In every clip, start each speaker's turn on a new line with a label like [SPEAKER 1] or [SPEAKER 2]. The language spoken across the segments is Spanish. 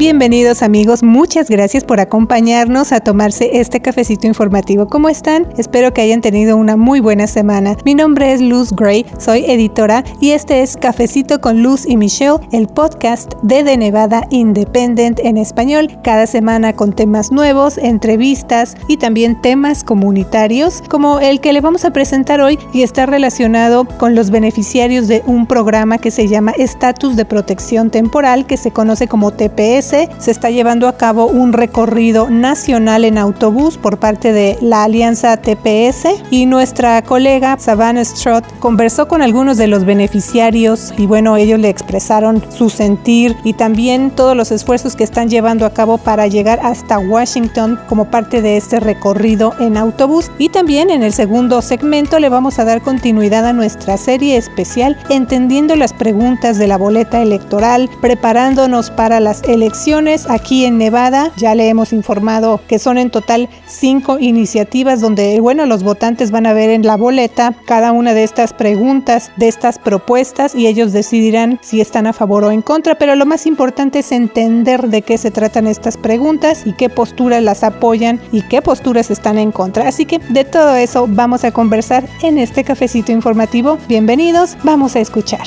[SPEAKER 1] Bienvenidos amigos, muchas gracias por acompañarnos a tomarse este cafecito informativo. ¿Cómo están? Espero que hayan tenido una muy buena semana. Mi nombre es Luz Gray, soy editora y este es Cafecito con Luz y Michelle, el podcast de The Nevada Independent en español. Cada semana con temas nuevos, entrevistas y también temas comunitarios como el que le vamos a presentar hoy y está relacionado con los beneficiarios de un programa que se llama Estatus de Protección Temporal que se conoce como TPS. Se está llevando a cabo un recorrido nacional en autobús por parte de la alianza TPS y nuestra colega Savannah Stroth conversó con algunos de los beneficiarios y bueno, ellos le expresaron su sentir y también todos los esfuerzos que están llevando a cabo para llegar hasta Washington como parte de este recorrido en autobús. Y también en el segundo segmento le vamos a dar continuidad a nuestra serie especial Entendiendo las preguntas de la boleta electoral, preparándonos para las elecciones aquí en Nevada. Ya le hemos informado que son en total cinco iniciativas donde, bueno, los votantes van a ver en la boleta cada una de estas preguntas, de estas propuestas y ellos decidirán si están a favor o en contra. Pero lo más importante es entender de qué se tratan estas preguntas y qué posturas las apoyan y qué posturas están en contra. Así que de todo eso vamos a conversar en este cafecito informativo. Bienvenidos, vamos a escuchar.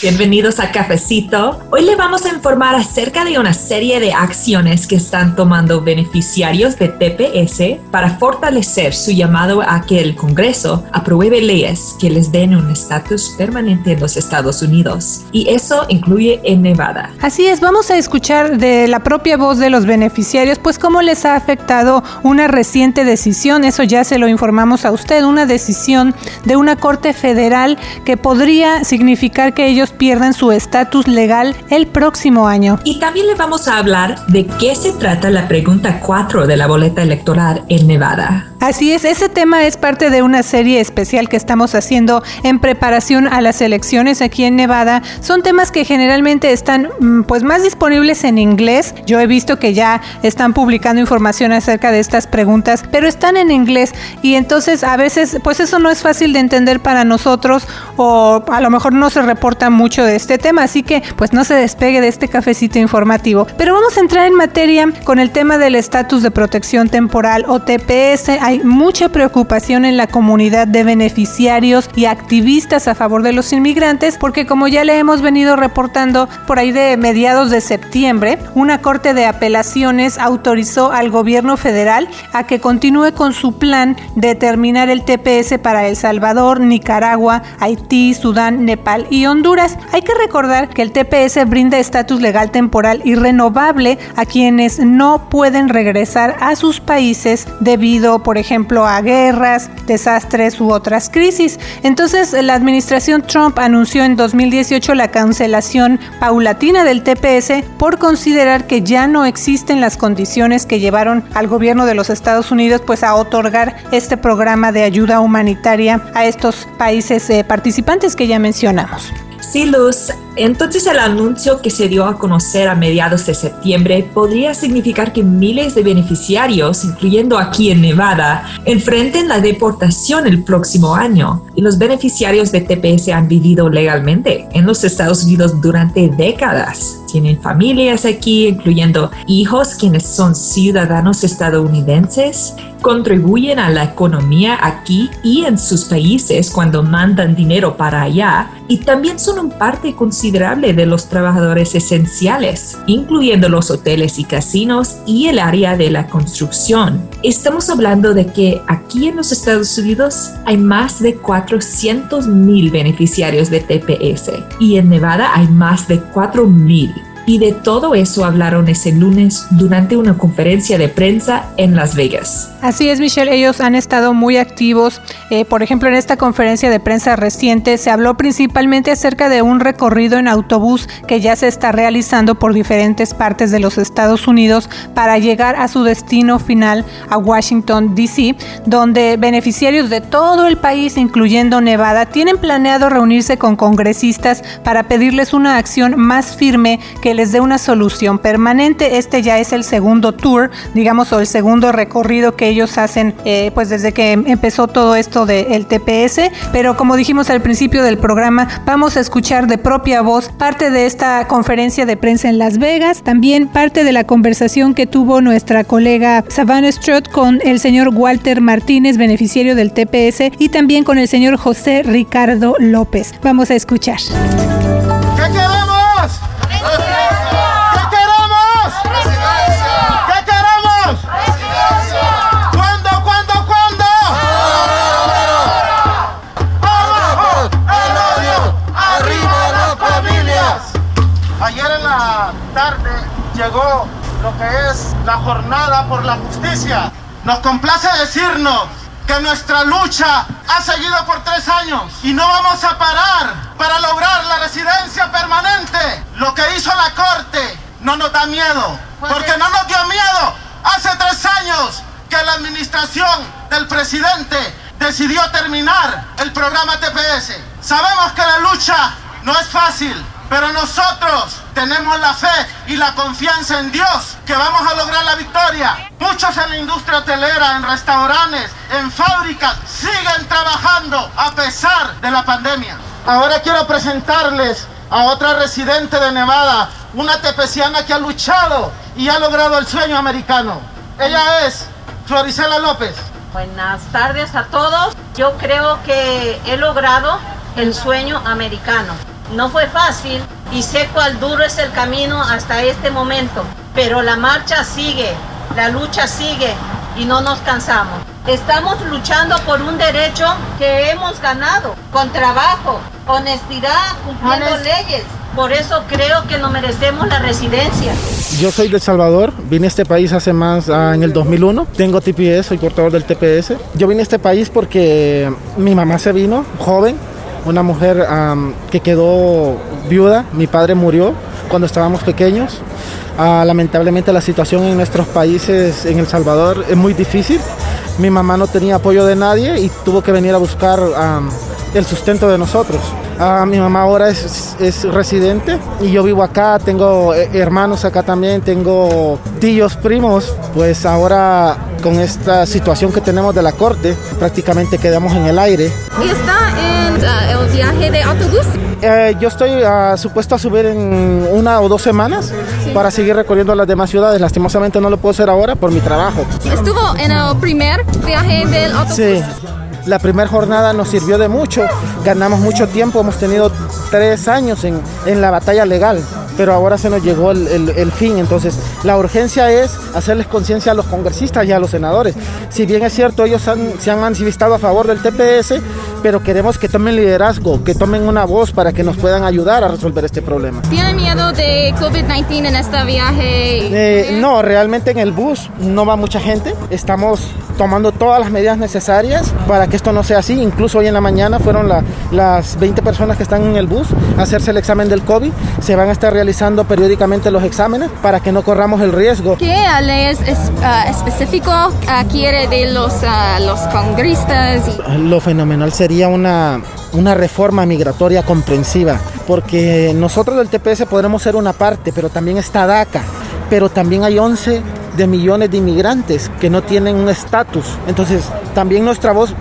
[SPEAKER 2] Bienvenidos a Cafecito. Hoy le vamos a informar acerca de una serie de acciones que están tomando beneficiarios de TPS para fortalecer su llamado a que el Congreso apruebe leyes que les den un estatus permanente en los Estados Unidos. Y eso incluye en Nevada.
[SPEAKER 1] Así es, vamos a escuchar de la propia voz de los beneficiarios, pues cómo les ha afectado una reciente decisión, eso ya se lo informamos a usted, una decisión de una Corte Federal que podría significar que ellos pierdan su estatus legal el próximo año.
[SPEAKER 2] Y también le vamos a hablar de qué se trata la pregunta 4 de la boleta electoral en Nevada.
[SPEAKER 1] Así es, ese tema es parte de una serie especial que estamos haciendo en preparación a las elecciones aquí en Nevada. Son temas que generalmente están mm, pues más disponibles en inglés. Yo he visto que ya están publicando información acerca de estas preguntas, pero están en inglés y entonces a veces pues eso no es fácil de entender para nosotros o a lo mejor no se reporta mucho de este tema, así que pues no se despegue de este cafecito informativo. Pero vamos a entrar en materia con el tema del estatus de protección temporal o TPS hay mucha preocupación en la comunidad de beneficiarios y activistas a favor de los inmigrantes porque como ya le hemos venido reportando por ahí de mediados de septiembre, una corte de apelaciones autorizó al gobierno federal a que continúe con su plan de terminar el TPS para El Salvador, Nicaragua, Haití, Sudán, Nepal y Honduras. Hay que recordar que el TPS brinda estatus legal temporal y renovable a quienes no pueden regresar a sus países debido, por ejemplo, a guerras, desastres u otras crisis. Entonces, la administración Trump anunció en 2018 la cancelación paulatina del TPS por considerar que ya no existen las condiciones que llevaron al gobierno de los Estados Unidos pues a otorgar este programa de ayuda humanitaria a estos países eh, participantes que ya mencionamos.
[SPEAKER 2] Sí, Luz. Entonces el anuncio que se dio a conocer a mediados de septiembre podría significar que miles de beneficiarios, incluyendo aquí en Nevada, enfrenten la deportación el próximo año. Y los beneficiarios de TPS han vivido legalmente en los Estados Unidos durante décadas. Tienen familias aquí, incluyendo hijos quienes son ciudadanos estadounidenses, contribuyen a la economía aquí y en sus países cuando mandan dinero para allá y también son un parte considerable de los trabajadores esenciales, incluyendo los hoteles y casinos y el área de la construcción. Estamos hablando de que aquí en los Estados Unidos hay más de 400 mil beneficiarios de TPS y en Nevada hay más de 4 mil. Y de todo eso hablaron ese lunes durante una conferencia de prensa en Las Vegas.
[SPEAKER 1] Así es, Michelle, ellos han estado muy activos. Eh, por ejemplo, en esta conferencia de prensa reciente se habló principalmente acerca de un recorrido en autobús que ya se está realizando por diferentes partes de los Estados Unidos para llegar a su destino final a Washington, D.C., donde beneficiarios de todo el país, incluyendo Nevada, tienen planeado reunirse con congresistas para pedirles una acción más firme que les dé una solución permanente. Este ya es el segundo tour, digamos, o el segundo recorrido que ellos hacen, eh, pues desde que empezó todo esto del TPS. Pero como dijimos al principio del programa, vamos a escuchar de propia voz parte de esta conferencia de prensa en Las Vegas, también parte de la conversación que tuvo nuestra colega Savannah Strott con el señor Walter Martínez, beneficiario del TPS, y también con el señor José Ricardo López. Vamos a escuchar.
[SPEAKER 3] Que es la jornada por la justicia. Nos complace decirnos que nuestra lucha ha seguido por tres años y no vamos a parar para lograr la residencia permanente. Lo que hizo la Corte no nos da miedo, porque no nos dio miedo hace tres años que la administración del presidente decidió terminar el programa TPS. Sabemos que la lucha no es fácil, pero nosotros tenemos la fe y la confianza en Dios que vamos a lograr la victoria. Muchos en la industria hotelera, en restaurantes, en fábricas, siguen trabajando a pesar de la pandemia. Ahora quiero presentarles a otra residente de Nevada, una tepeciana que ha luchado y ha logrado el sueño americano. Ella es Floricela López.
[SPEAKER 4] Buenas tardes a todos. Yo creo que he logrado el sueño americano. No fue fácil y sé cuál duro es el camino hasta este momento, pero la marcha sigue, la lucha sigue y no nos cansamos. Estamos luchando por un derecho que hemos ganado con trabajo, honestidad, cumpliendo leyes. Por eso creo que no merecemos la residencia.
[SPEAKER 3] Yo soy de El Salvador, vine a este país hace más, ah, en el 2001. Tengo TPS, soy portador del TPS. Yo vine a este país porque mi mamá se vino joven una mujer que quedó viuda, mi padre murió cuando estábamos pequeños. Ah, lamentablemente la situación en nuestros países, en El Salvador, es muy difícil. Mi mamá no tenía apoyo de nadie y tuvo que venir a buscar el sustento de nosotros. Ah, mi mamá ahora es, es, residente y yo vivo acá, tengo eh, hermanos acá también, tengo tíos, primos, pues ahora con esta situación que tenemos de la corte, prácticamente quedamos en el aire.
[SPEAKER 5] ¿Y está en uh, el viaje de autobús?
[SPEAKER 3] Eh, yo estoy uh, supuesto a subir en una o dos semanas para seguir recorriendo las demás ciudades. Lastimosamente no lo puedo hacer ahora por mi trabajo.
[SPEAKER 5] ¿Estuvo en el primer viaje del autobús?
[SPEAKER 3] Sí. La primera jornada nos sirvió de mucho, ganamos mucho tiempo, hemos tenido tres años en, en la batalla legal pero ahora se nos llegó el, fin. Entonces, la urgencia es hacerles conciencia a los congresistas y a los senadores. Si bien es cierto, ellos se han manifestado a favor del TPS, pero queremos que tomen liderazgo, que tomen una voz para que nos puedan ayudar a resolver este problema.
[SPEAKER 5] ¿Tiene miedo de COVID-19 en este viaje?
[SPEAKER 3] Eh, no, realmente en el bus no va mucha gente. Estamos tomando todas las medidas necesarias para que esto no sea así. Incluso hoy en la mañana fueron las 20 personas que están en el bus a hacerse el examen del COVID. Se van a estar realizando periódicamente los exámenes para que no corramos el riesgo.
[SPEAKER 5] ¿Qué ley es, ah, específico ah, quiere de los, uh, los congresistas?
[SPEAKER 3] Lo fenomenal sería una, una reforma migratoria comprensiva, porque nosotros del TPS podremos ser una parte, pero también está DACA, pero también hay 11 de millones de inmigrantes que no tienen un estatus. Entonces, también nuestra voz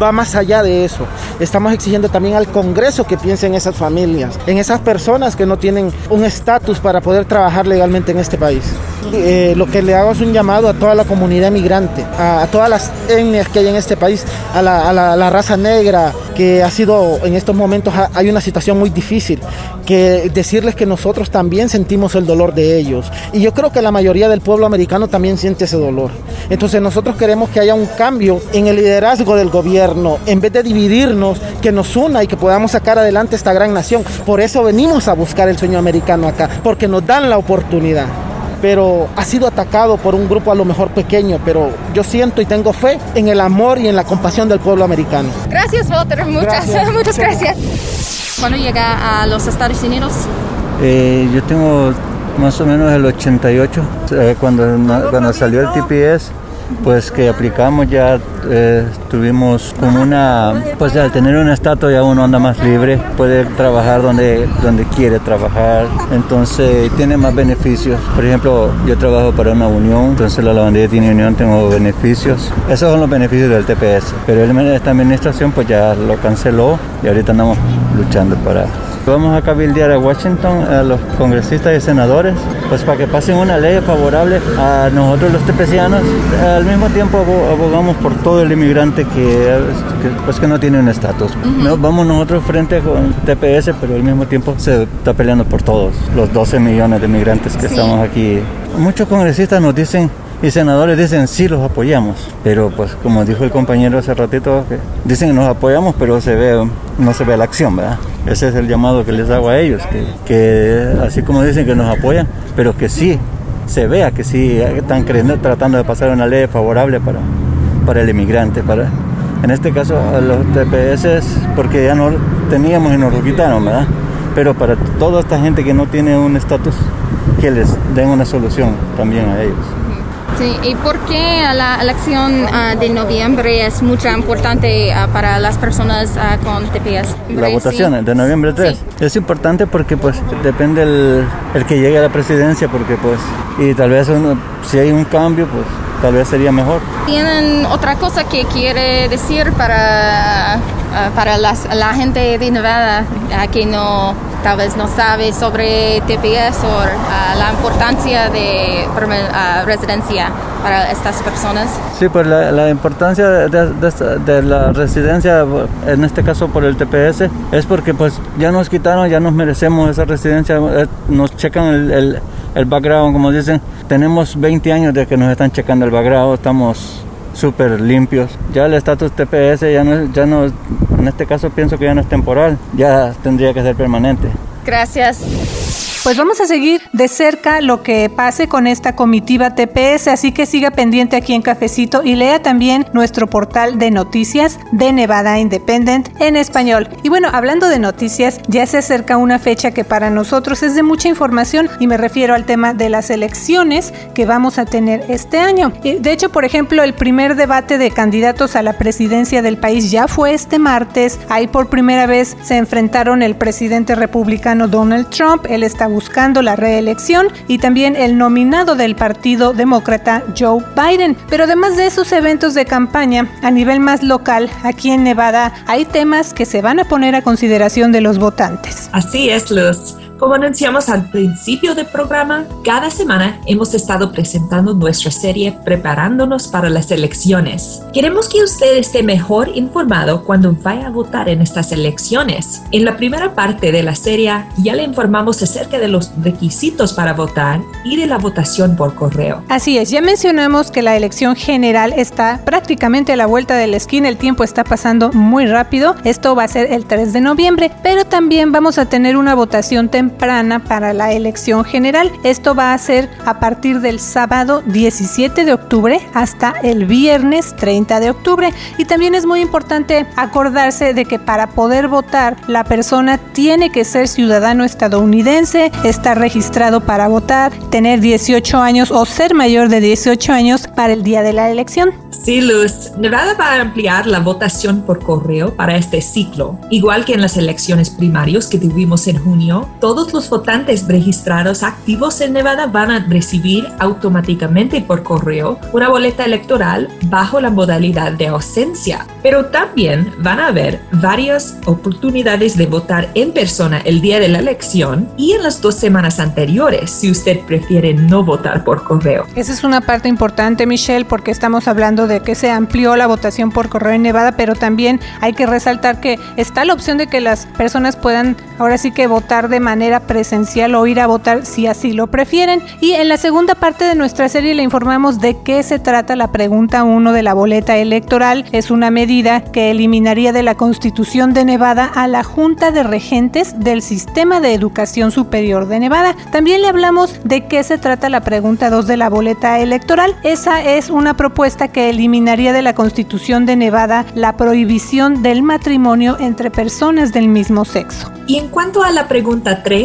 [SPEAKER 3] va más allá de eso. Estamos exigiendo también al Congreso que piense en esas familias, en esas personas que no tienen un estatus para poder trabajar legalmente en este país. Eh, lo que le hago es un llamado a toda la comunidad migrante, a, todas las etnias que hay en este país, a la, raza negra, que ha sido en estos momentos hay una situación muy difícil, que decirles que nosotros también sentimos el dolor de ellos. Y yo creo que la mayoría del pueblo americano también siente ese dolor. Entonces nosotros queremos que haya un cambio en el liderazgo del gobierno, en vez de dividirnos, que nos una y que podamos sacar adelante esta gran nación. Por eso venimos a buscar el sueño americano acá, porque nos dan la oportunidad pero ha sido atacado por un grupo a lo mejor pequeño, pero yo siento y tengo fe en el amor y en la compasión del pueblo americano.
[SPEAKER 5] Gracias, Walter, muchas gracias. muchas gracias. ¿Cuándo llega a los Estados Unidos?
[SPEAKER 6] Eh, yo tengo más o menos el 88, eh, cuando, cuando salió el TPS. Pues que aplicamos ya eh, tuvimos como una, pues al tener un estatus ya uno anda más libre, puede trabajar donde, donde quiere trabajar, entonces tiene más beneficios. Por ejemplo, yo trabajo para una unión, entonces la lavandería tiene unión, tengo beneficios. Esos son los beneficios del TPS, pero esta administración pues ya lo canceló y ahorita andamos luchando para Vamos a cabildear a Washington, a los congresistas y senadores, pues para que pasen una ley favorable a nosotros los tepecianos. Al mismo tiempo abogamos por todo el inmigrante que, pues que no tiene un estatus. Vamos nosotros frente con TPS, pero al mismo tiempo se está peleando por todos, los 12 millones de inmigrantes que estamos aquí. Muchos congresistas nos dicen y senadores dicen sí los apoyamos, pero pues como dijo el compañero hace ratito, que dicen que nos apoyamos, pero se ve, no se ve la acción, ¿verdad? Ese es el llamado que les hago a ellos, que, así como dicen que nos apoyan, pero que sí se vea que sí están creyendo, tratando de pasar una ley favorable para, para el inmigrante, para, en este caso a los TPS, porque ya no teníamos y nos lo quitaron, ¿verdad? Pero para toda esta gente que no tiene un estatus, que les den una solución también a ellos.
[SPEAKER 5] Sí, ¿y por qué la elección ah, de noviembre es mucho importante ah, para las personas uh, con TPS?
[SPEAKER 6] La votación de noviembre 3 es importante porque pues depende el, el, que llegue a la presidencia porque pues y tal vez si hay un cambio pues tal vez sería mejor.
[SPEAKER 5] ¿Tienen otra cosa que quiere decir para, para las, la gente de Nevada que no tal vez no sabe sobre TPS o uh, la importancia de uh, residencia para estas personas?
[SPEAKER 6] Sí, pues la, la importancia de, de, la residencia, en este caso por el TPS, es porque pues ya nos quitaron, ya nos merecemos esa residencia, eh, nos checan el, el, el background, como dicen, tenemos 20 años de que nos están checando el background, estamos súper limpios. Ya el estatus TPS ya no, ya no, en este caso pienso que ya no es temporal, ya tendría que ser permanente.
[SPEAKER 5] Gracias.
[SPEAKER 1] Pues vamos a seguir de cerca lo que pase con esta comitiva TPS, así que siga pendiente aquí en Cafecito y lea también nuestro portal de noticias de Nevada Independent en español. Y bueno, hablando de noticias, ya se acerca una fecha que para nosotros es de mucha información y me refiero al tema de las elecciones que vamos a tener este año. De hecho, por ejemplo, el primer debate de candidatos a la presidencia del país ya fue este martes. Ahí por primera vez se enfrentaron el presidente republicano Donald Trump, está buscando la reelección y también el nominado del Partido Demócrata Joe Biden. Pero además de esos eventos de campaña a nivel más local, aquí en Nevada hay temas que se van a poner a consideración de los votantes.
[SPEAKER 2] Así es, Luz. Como anunciamos al principio del programa, cada semana hemos estado presentando nuestra serie Preparándonos para las elecciones. Queremos que usted esté mejor informado cuando vaya a votar en estas elecciones. En la primera parte de la serie ya le informamos acerca de los requisitos para votar y de la votación por correo.
[SPEAKER 1] Así es, ya mencionamos que la elección general está prácticamente a la vuelta de la esquina, el tiempo está pasando muy rápido. Esto va a ser el 3 de noviembre, pero también vamos a tener una votación temprana temprana para la elección general. Esto va a ser a partir del sábado 17 de octubre hasta el viernes 30 de octubre. Y también es muy importante acordarse de que para poder votar la persona tiene que ser ciudadano estadounidense, estar registrado para votar, tener 18 años o ser mayor de 18 años para el día de la elección.
[SPEAKER 2] Sí, Luz. Nevada va a ampliar la votación por correo para este ciclo. Igual que en las elecciones primarias que tuvimos en junio, todos los votantes registrados activos en Nevada van a recibir automáticamente por correo una boleta electoral bajo la modalidad de ausencia. Pero también van a haber varias oportunidades de votar en persona el día de la elección y en las dos semanas anteriores si usted prefiere no votar por correo.
[SPEAKER 1] Esa es una parte importante, Michelle, porque estamos hablando de que se amplió la votación por correo en Nevada, pero también hay que resaltar que está la opción de que las personas puedan ahora sí que votar de presencial o ir a votar si así lo prefieren. Y en la segunda parte de nuestra serie le informamos de qué se trata la pregunta 1 de la boleta electoral. Es una medida que eliminaría de la Constitución de Nevada a la Junta de Regentes del Sistema de Educación Superior de Nevada. También le hablamos de qué se trata la pregunta 2 de la boleta electoral. Esa es una propuesta que eliminaría de la Constitución de Nevada la prohibición del matrimonio entre personas del mismo sexo.
[SPEAKER 2] Y en cuanto a la pregunta 3,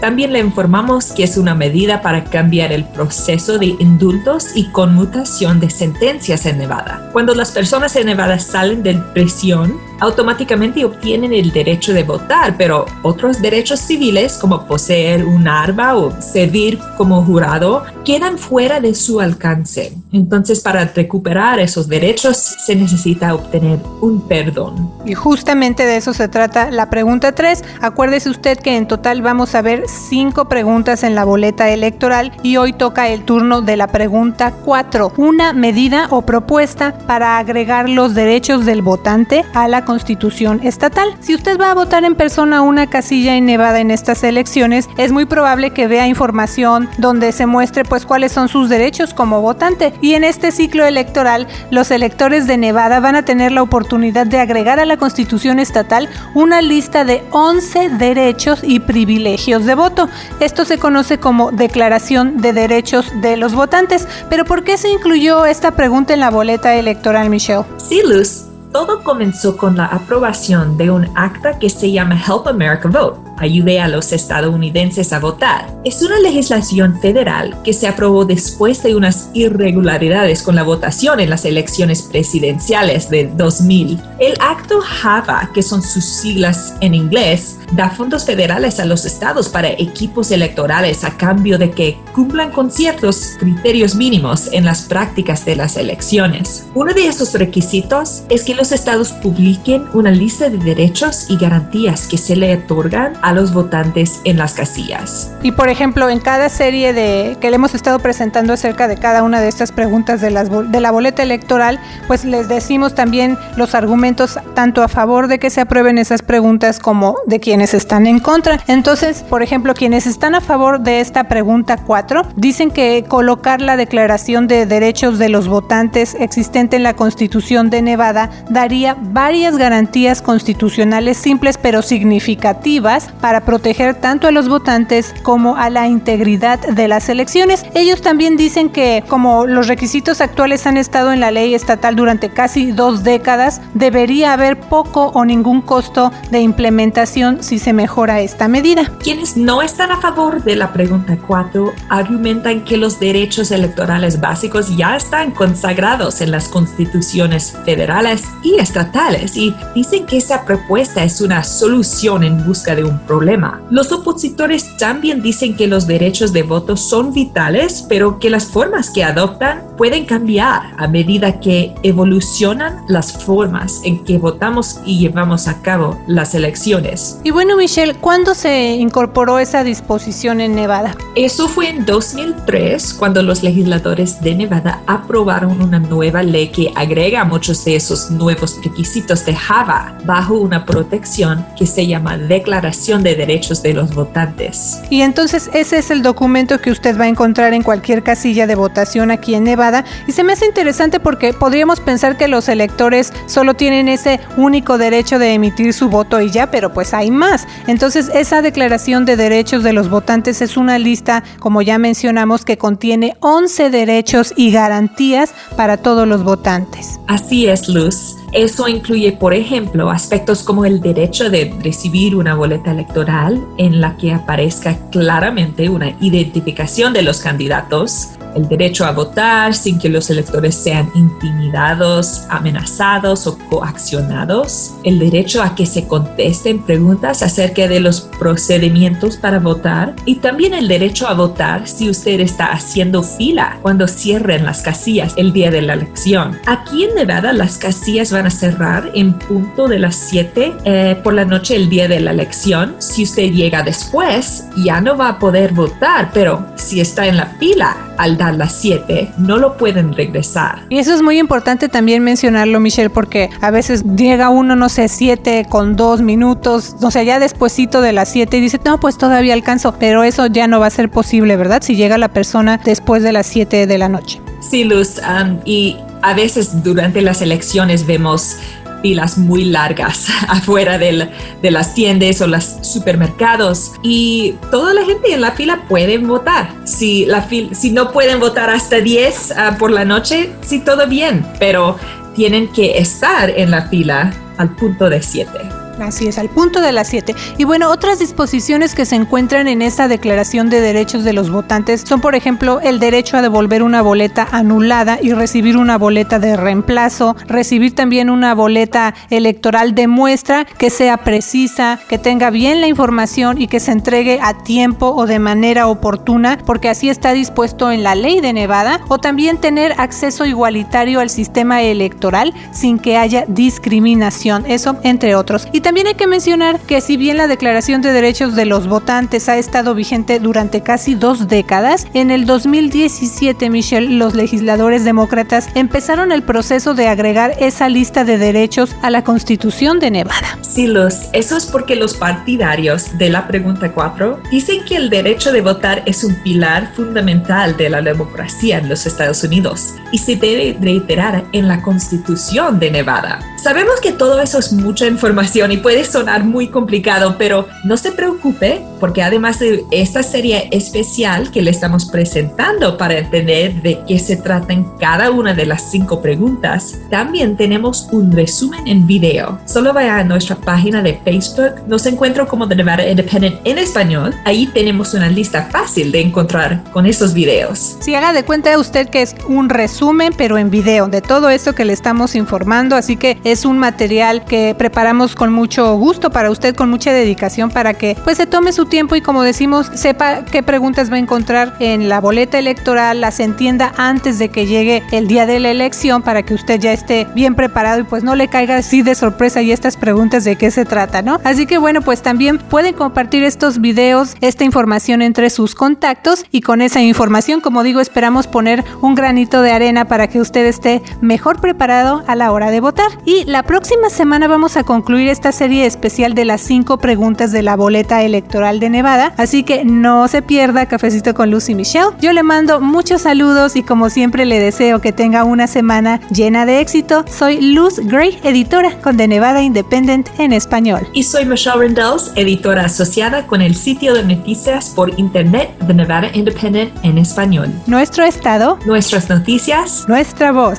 [SPEAKER 2] También le informamos que es una medida para cambiar el proceso de indultos y conmutación de sentencias en Nevada. Cuando las personas en Nevada salen de prisión, automáticamente obtienen el derecho de votar, pero otros derechos civiles como poseer un arma o servir como jurado quedan fuera de su alcance. Entonces, para recuperar esos derechos se necesita obtener un perdón.
[SPEAKER 1] Y justamente de eso se trata la pregunta 3. Acuérdese usted que en total vamos a ver cinco preguntas en la boleta electoral y hoy toca el turno de la pregunta 4. Una medida o propuesta para agregar los derechos del votante a la constitución estatal. Si usted va a votar en persona una casilla en Nevada en estas elecciones, es muy probable que vea información donde se muestre pues cuáles son sus derechos como votante. Y en este ciclo electoral, los electores de Nevada van a tener la oportunidad de agregar a la constitución estatal una lista de 11 derechos y privilegios de voto. Esto se conoce como Declaración de Derechos de los Votantes. Pero ¿por qué se incluyó esta pregunta en la boleta electoral, Michelle?
[SPEAKER 2] Sí, Luz. Todo comenzó con la aprobación de un acta que se llama Help America Vote ayude a los estadounidenses a votar. Es una legislación federal que se aprobó después de unas irregularidades con la votación en las elecciones presidenciales de 2000. El acto HAVA, que son sus siglas en inglés, da fondos federales a los estados para equipos electorales a cambio de que cumplan con ciertos criterios mínimos en las prácticas de las elecciones. Uno de esos requisitos es que los estados publiquen una lista de derechos y garantías que se le otorgan a los votantes en las casillas.
[SPEAKER 1] Y por ejemplo, en cada serie de que le hemos estado presentando acerca de cada una de estas preguntas de, de la boleta electoral, pues les decimos también los argumentos tanto a favor de que se aprueben esas preguntas como de quienes están en contra. Entonces, por ejemplo, quienes están a favor de esta pregunta 4 dicen que colocar la declaración de derechos de los votantes existente en la Constitución de Nevada daría varias garantías constitucionales simples pero significativas para proteger tanto a los votantes como a la integridad de las elecciones. Ellos también dicen que como los requisitos actuales han estado en la ley estatal durante casi dos décadas, debería haber poco o ningún costo de implementación si se mejora esta medida.
[SPEAKER 2] Quienes no están a favor de la pregunta 4 argumentan que los derechos electorales básicos ya están consagrados en las constituciones federales y estatales y dicen que esa propuesta es una solución en busca de un problema. Los opositores también dicen que los derechos de voto son vitales, pero que las formas que adoptan pueden cambiar a medida que evolucionan las formas en que votamos y llevamos a cabo las elecciones.
[SPEAKER 1] Y bueno, Michelle, ¿cuándo se incorporó esa disposición en Nevada?
[SPEAKER 2] Eso fue en 2003, cuando los legisladores de Nevada aprobaron una nueva ley que agrega muchos de esos nuevos requisitos de Java bajo una protección que se llama Declaración de Derechos de los Votantes.
[SPEAKER 1] Y entonces ese es el documento que usted va a encontrar en cualquier casilla de votación aquí en Nevada. Y se me hace interesante porque podríamos pensar que los electores solo tienen ese único derecho de emitir su voto y ya, pero pues hay más. Entonces esa declaración de derechos de los votantes es una lista, como ya mencionamos, que contiene 11 derechos y garantías para todos los votantes.
[SPEAKER 2] Así es, Luz. Eso incluye, por ejemplo, aspectos como el derecho de recibir una boleta electoral en la que aparezca claramente una identificación de los candidatos, el derecho a votar sin que los electores sean intimidados, amenazados o coaccionados, el derecho a que se contesten preguntas acerca de los procedimientos para votar y también el derecho a votar si usted está haciendo fila cuando cierren las casillas el día de la elección. Aquí en Nevada las casillas van a cerrar en punto de las 7 eh, por la noche el día de la elección. Si usted llega después, ya no va a poder votar, pero si está en la fila al dar las 7, no lo pueden regresar.
[SPEAKER 1] Y eso es muy importante también mencionarlo, Michelle, porque a veces llega uno, no sé, 7 con 2 minutos, o sea, ya despuesito de las 7 y dice, no, pues todavía alcanzo, pero eso ya no va a ser posible, ¿verdad? Si llega la persona después de las 7 de la noche.
[SPEAKER 2] Sí, Luz, um, y a veces durante las elecciones vemos filas muy largas afuera de las tiendas o los supermercados y toda la gente en la fila puede votar. Si, la si no pueden votar hasta 10 ah, por la noche, sí, todo bien, pero tienen que estar en la fila al punto de 7.
[SPEAKER 1] Así es, al punto de las 7. Y bueno, otras disposiciones que se encuentran en esta Declaración de Derechos de los Votantes son, por ejemplo, el derecho a devolver una boleta anulada y recibir una boleta de reemplazo, recibir también una boleta electoral de muestra que sea precisa, que tenga bien la información y que se entregue a tiempo o de manera oportuna, porque así está dispuesto en la ley de Nevada, o también tener acceso igualitario al sistema electoral sin que haya discriminación, eso entre otros. Y también hay que mencionar que si bien la Declaración de Derechos de los Votantes ha estado vigente durante casi dos décadas, en el 2017, Michelle, los legisladores demócratas empezaron el proceso de agregar esa lista de derechos a la Constitución de Nevada.
[SPEAKER 2] Sí, los, eso es porque los partidarios de la pregunta 4 dicen que el derecho de votar es un pilar fundamental de la democracia en los Estados Unidos y se debe reiterar en la Constitución de Nevada. Sabemos que todo eso es mucha información y puede sonar muy complicado, pero no se preocupe porque además de esta serie especial que le estamos presentando para entender de qué se trata en cada una de las cinco preguntas, también tenemos un resumen en video. Solo vaya a nuestra página de Facebook, nos encuentro como The Nevada Independent en español. Ahí tenemos una lista fácil de encontrar con esos videos.
[SPEAKER 1] Si haga de cuenta usted que es un resumen, pero en video, de todo esto que le estamos informando, así que es un material que preparamos con mucho gusto para usted, con mucha dedicación, para que pues se tome su tiempo y como decimos, sepa qué preguntas va a encontrar en la boleta electoral, las entienda antes de que llegue el día de la elección para que usted ya esté bien preparado y pues no le caiga así de sorpresa y estas preguntas de qué se trata, ¿no? Así que bueno, pues también pueden compartir estos videos, esta información entre sus contactos y con esa información, como digo, esperamos poner un granito de arena para que usted esté mejor preparado a la hora de votar. Y la próxima semana vamos a concluir esta serie especial de las cinco preguntas de la boleta electoral de Nevada, así que no se pierda Cafecito con Lucy Michelle. Yo le mando muchos saludos y como siempre le deseo que tenga una semana llena de éxito. Soy Luz Gray, editora con The Nevada Independent en español.
[SPEAKER 2] Y soy Michelle Rendells, editora asociada con el sitio de noticias por internet The Nevada Independent en español.
[SPEAKER 1] Nuestro estado,
[SPEAKER 2] nuestras noticias,
[SPEAKER 1] nuestra voz.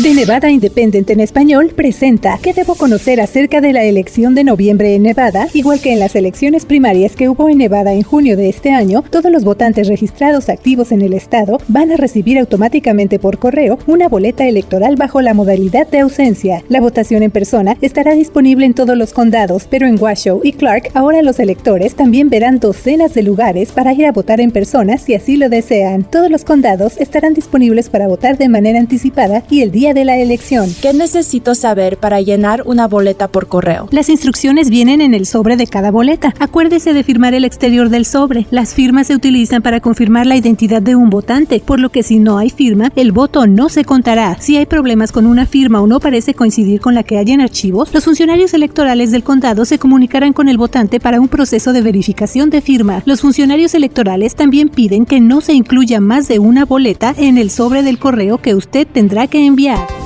[SPEAKER 7] The Nevada Independent en español presenta ¿Qué debo conocer acerca de la elección de noviembre en Nevada? Igual que en las elecciones primarias que hubo en Nevada en junio de este año, todos los votantes registrados activos en el estado van a recibir automáticamente por correo una boleta electoral bajo la modalidad de ausencia. La votación en persona estará disponible en todos los condados, pero en Washoe y Clark ahora los electores también verán docenas de lugares para ir a votar en persona si así lo desean. Todos los condados estarán disponibles para votar de manera anticipada y el día de la elección.
[SPEAKER 8] ¿Qué necesito saber para llenar una boleta por correo?
[SPEAKER 7] Las instrucciones vienen en el sobre de cada boleta. Acuérdese de firmar el exterior del sobre. Las firmas se utilizan para confirmar la identidad de un votante, por lo que si no hay firma, el voto no se contará. Si hay problemas con una firma o no parece coincidir con la que hay en archivos, los funcionarios electorales del condado se comunicarán con el votante para un proceso de verificación de firma. Los funcionarios electorales también piden que no se incluya más de una boleta en el sobre del correo que usted tendrá que enviar.